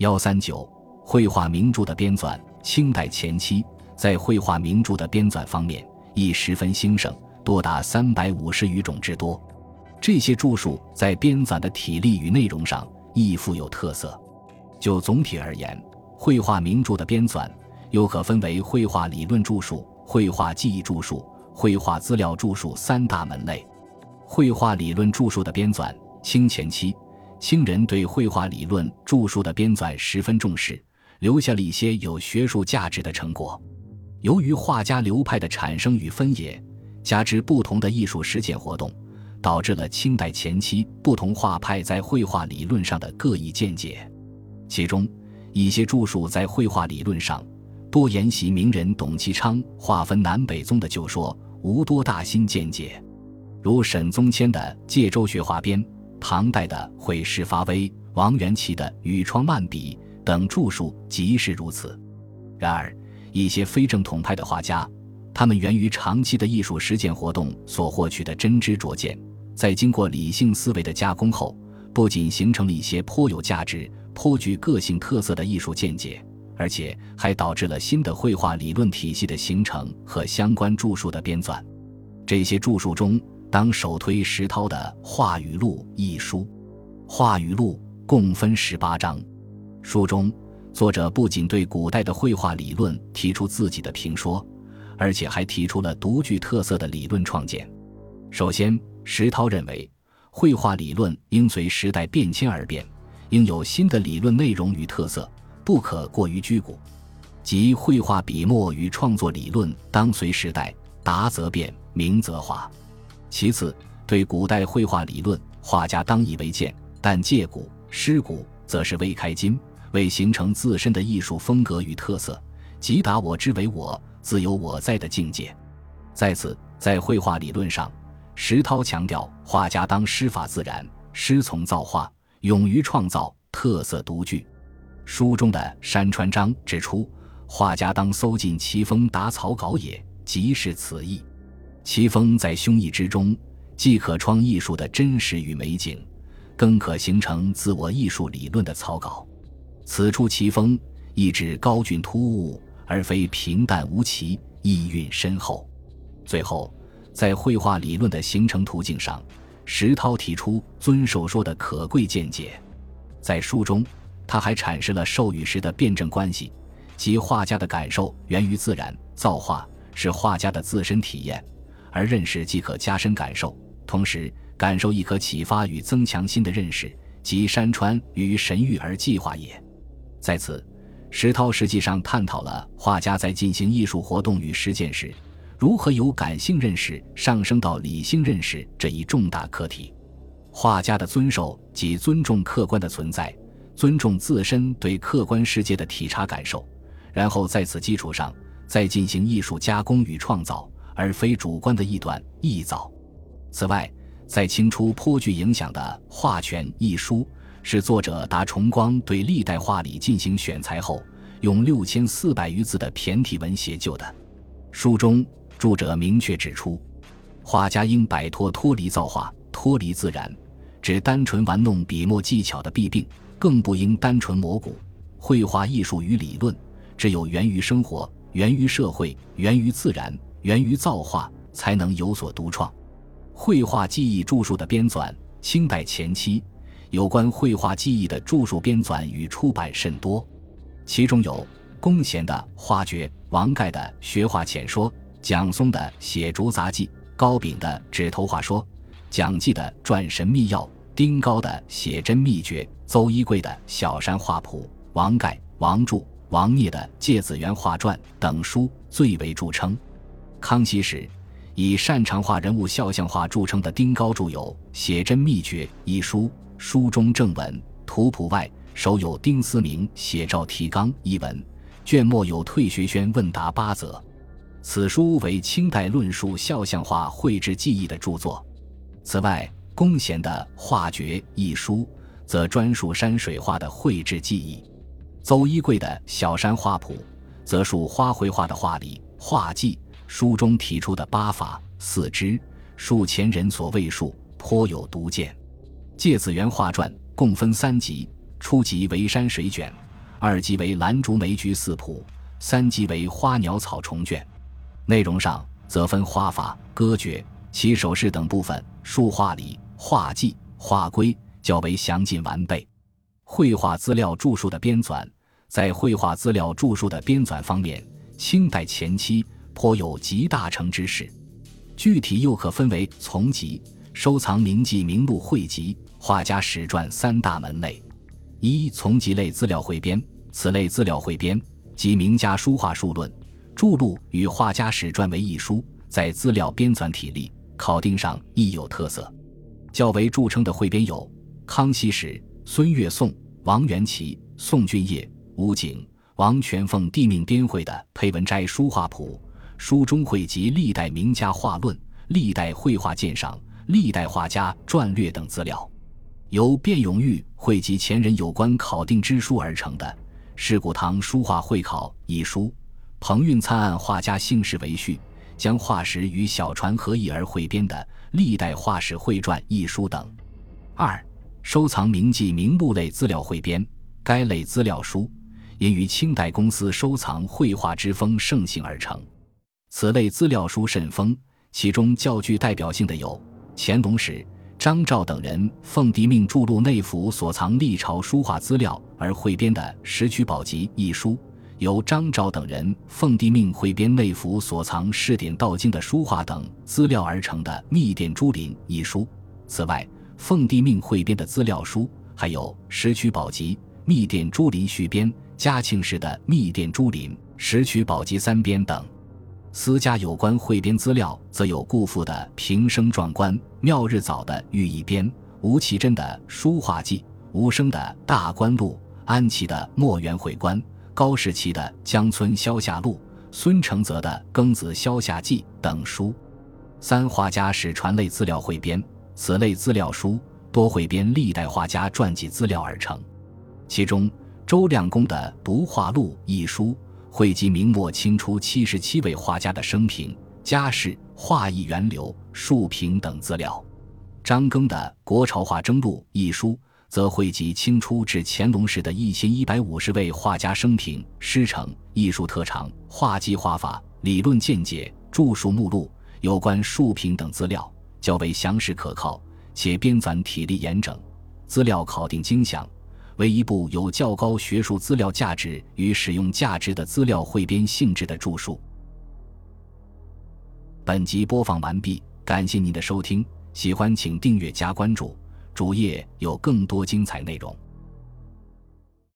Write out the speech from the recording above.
幺三九，绘画名著的编纂，清代前期在绘画名著的编纂方面亦十分兴盛，多达三百五十余种之多。这些著述在编纂的体例与内容上亦富有特色。就总体而言，绘画名著的编纂又可分为绘画理论著述、绘画技艺著述、绘画资料著述三大门类。绘画理论著述的编纂，清前期，清人对绘画理论著述的编纂十分重视，留下了一些有学术价值的成果。由于画家流派的产生与分野，加之不同的艺术实践活动。导致了清代前期不同画派在绘画理论上的各异见解，其中一些著述在绘画理论上多沿袭名人董其昌划分南北宗的旧说，无多大新见解，如沈宗谦的《借州学画编》，唐代的《绘师发微》，王元祁的《雨窗漫笔》等著述即是如此。然而，一些非正统派的画家，他们源于长期的艺术实践活动所获取的真知灼见。在经过理性思维的加工后，不仅形成了一些颇有价值、颇具个性特色的艺术见解，而且还导致了新的绘画理论体系的形成和相关著述的编纂。这些著述中，当首推石涛的《画语录》一书，《画语录》共分十八章。书中，作者不仅对古代的绘画理论提出自己的评说，而且还提出了独具特色的理论创建。首先，石涛认为，绘画理论应随时代变迁而变，应有新的理论内容与特色，不可过于拘古。即绘画笔墨与创作理论当随时代，达则变，明则化。其次，对古代绘画理论，画家当以为鉴，但借古失古，则是未开金，未形成自身的艺术风格与特色，即达我之为我，自有我在的境界。在此，在绘画理论上。石涛强调，画家当师法自然，师从造化，勇于创造，特色独具。书中的山川章指出，画家当搜尽奇峰打草稿也，即是此意。奇峰在胸臆之中，既可创艺术的真实与美景，更可形成自我艺术理论的草稿。此处奇峰，意指高峻突兀，而非平淡无奇，意蕴深厚。最后。在绘画理论的形成途径上，石涛提出遵守说的可贵见解。在书中，他还阐释了授与时的辩证关系，即画家的感受源于自然，造化是画家的自身体验，而认识即可加深感受，同时感受亦可启发与增强新的认识，即山川与神域而计划也。在此，石涛实际上探讨了画家在进行艺术活动与实践时。如何由感性认识上升到理性认识这一重大课题？画家的遵守即尊重客观的存在，尊重自身对客观世界的体察感受，然后在此基础上再进行艺术加工与创造，而非主观的臆断臆造。此外，在清初颇具影响的《画权》一书，是作者达崇光对历代画理进行选材后，用六千四百余字的骈体文写就的。书中。著者明确指出，画家应摆脱脱离造化、脱离自然，只单纯玩弄笔墨技巧的弊病，更不应单纯模古。绘画艺术与理论，只有源于生活、源于社会、源于自然、源于造化，才能有所独创。绘画技艺著述的编纂，清代前期有关绘画技艺的著述编纂与出版甚多，其中有龚贤的《画诀》，王盖的《学画浅说》。蒋松的《写竹杂记》，高炳的《指头画说》，蒋济的《传神秘要》，丁高的《写真秘诀》，邹一贵的《小山画谱》，王盖、王柱、王聂的《芥子园画传》等书最为著称。康熙时，以擅长画人物肖像画著称的丁高著有《写真秘诀》一书，书中正文、图谱外，手有丁思明写照提纲一文，卷末有退学轩问答八则。此书为清代论述肖像画绘制技艺的著作。此外，龚贤的《画诀》一书则专述山水画的绘制技艺；邹一贵的《小山画谱》则述花卉画的画理、画技。书中提出的八法、四支，数前人所未述，颇有独见。《芥子园画传》共分三集，初集为山水卷，二级为兰竹梅菊四谱，三级为花鸟草虫卷。内容上则分画法、歌诀、起手式等部分，书画理、画技、画规较为详尽完备。绘画资料著述的编纂，在绘画资料著述的编纂方面，清代前期颇有集大成之势。具体又可分为从集、收藏名记名录汇集、画家史传三大门类。一从集类资料汇编，此类资料汇编即名家书画数论。著录与画家史传为一书，在资料编纂体例考定上亦有特色。较为著称的汇编有康熙史、孙岳颂、王元祁、宋俊业、吴景、王全凤帝命编绘的《裴文斋书画谱》，书中汇集历代名家画论、历代绘画鉴赏、历代画家传略等资料；由卞永玉汇集前人有关考定之书而成的《世古堂书画会考》一书。彭运参按画家姓氏为序，将画史与小传合译而汇编的《历代画史汇传》一书等。二、收藏名记名录类资料汇编，该类资料书因于清代公司收藏绘画之风盛行而成。此类资料书甚丰，其中较具代表性的有乾隆时张照等人奉帝命著录内府所藏历朝书画资料而汇编的《石渠宝集》一书。由张昭等人奉帝命汇编内府所藏试点道经的书画等资料而成的《密殿珠林》一书。此外，奉帝命汇编的资料书还有《石渠宝集》《密殿珠林续编》、嘉庆时的《密殿珠林》《石渠宝集三编》等。私家有关汇编资料，则有顾复的《平生壮观》、妙日早的《寓意编》、吴其珍的《书画记》、吴生的《大观录》、安琪的《墨园会观》。高士奇的《江村消夏录》，孙承泽的《庚子消夏记》等书。三画家史传类资料汇编，此类资料书多汇编历代画家传记资料而成。其中，周亮公的《读画录》一书汇集明末清初七十七位画家的生平、家世、画艺源流、述评等资料。张庚的《国朝画征录》一书。则汇集清初至乾隆时的一千一百五十位画家生平、师承、艺术特长、画技画法、理论见解、著述目录、有关述评等资料，较为详实可靠，且编纂体例严整，资料考定精详，为一部有较高学术资料价值与使用价值的资料汇编性质的著述。本集播放完毕，感谢您的收听，喜欢请订阅加关注。主页有更多精彩内容。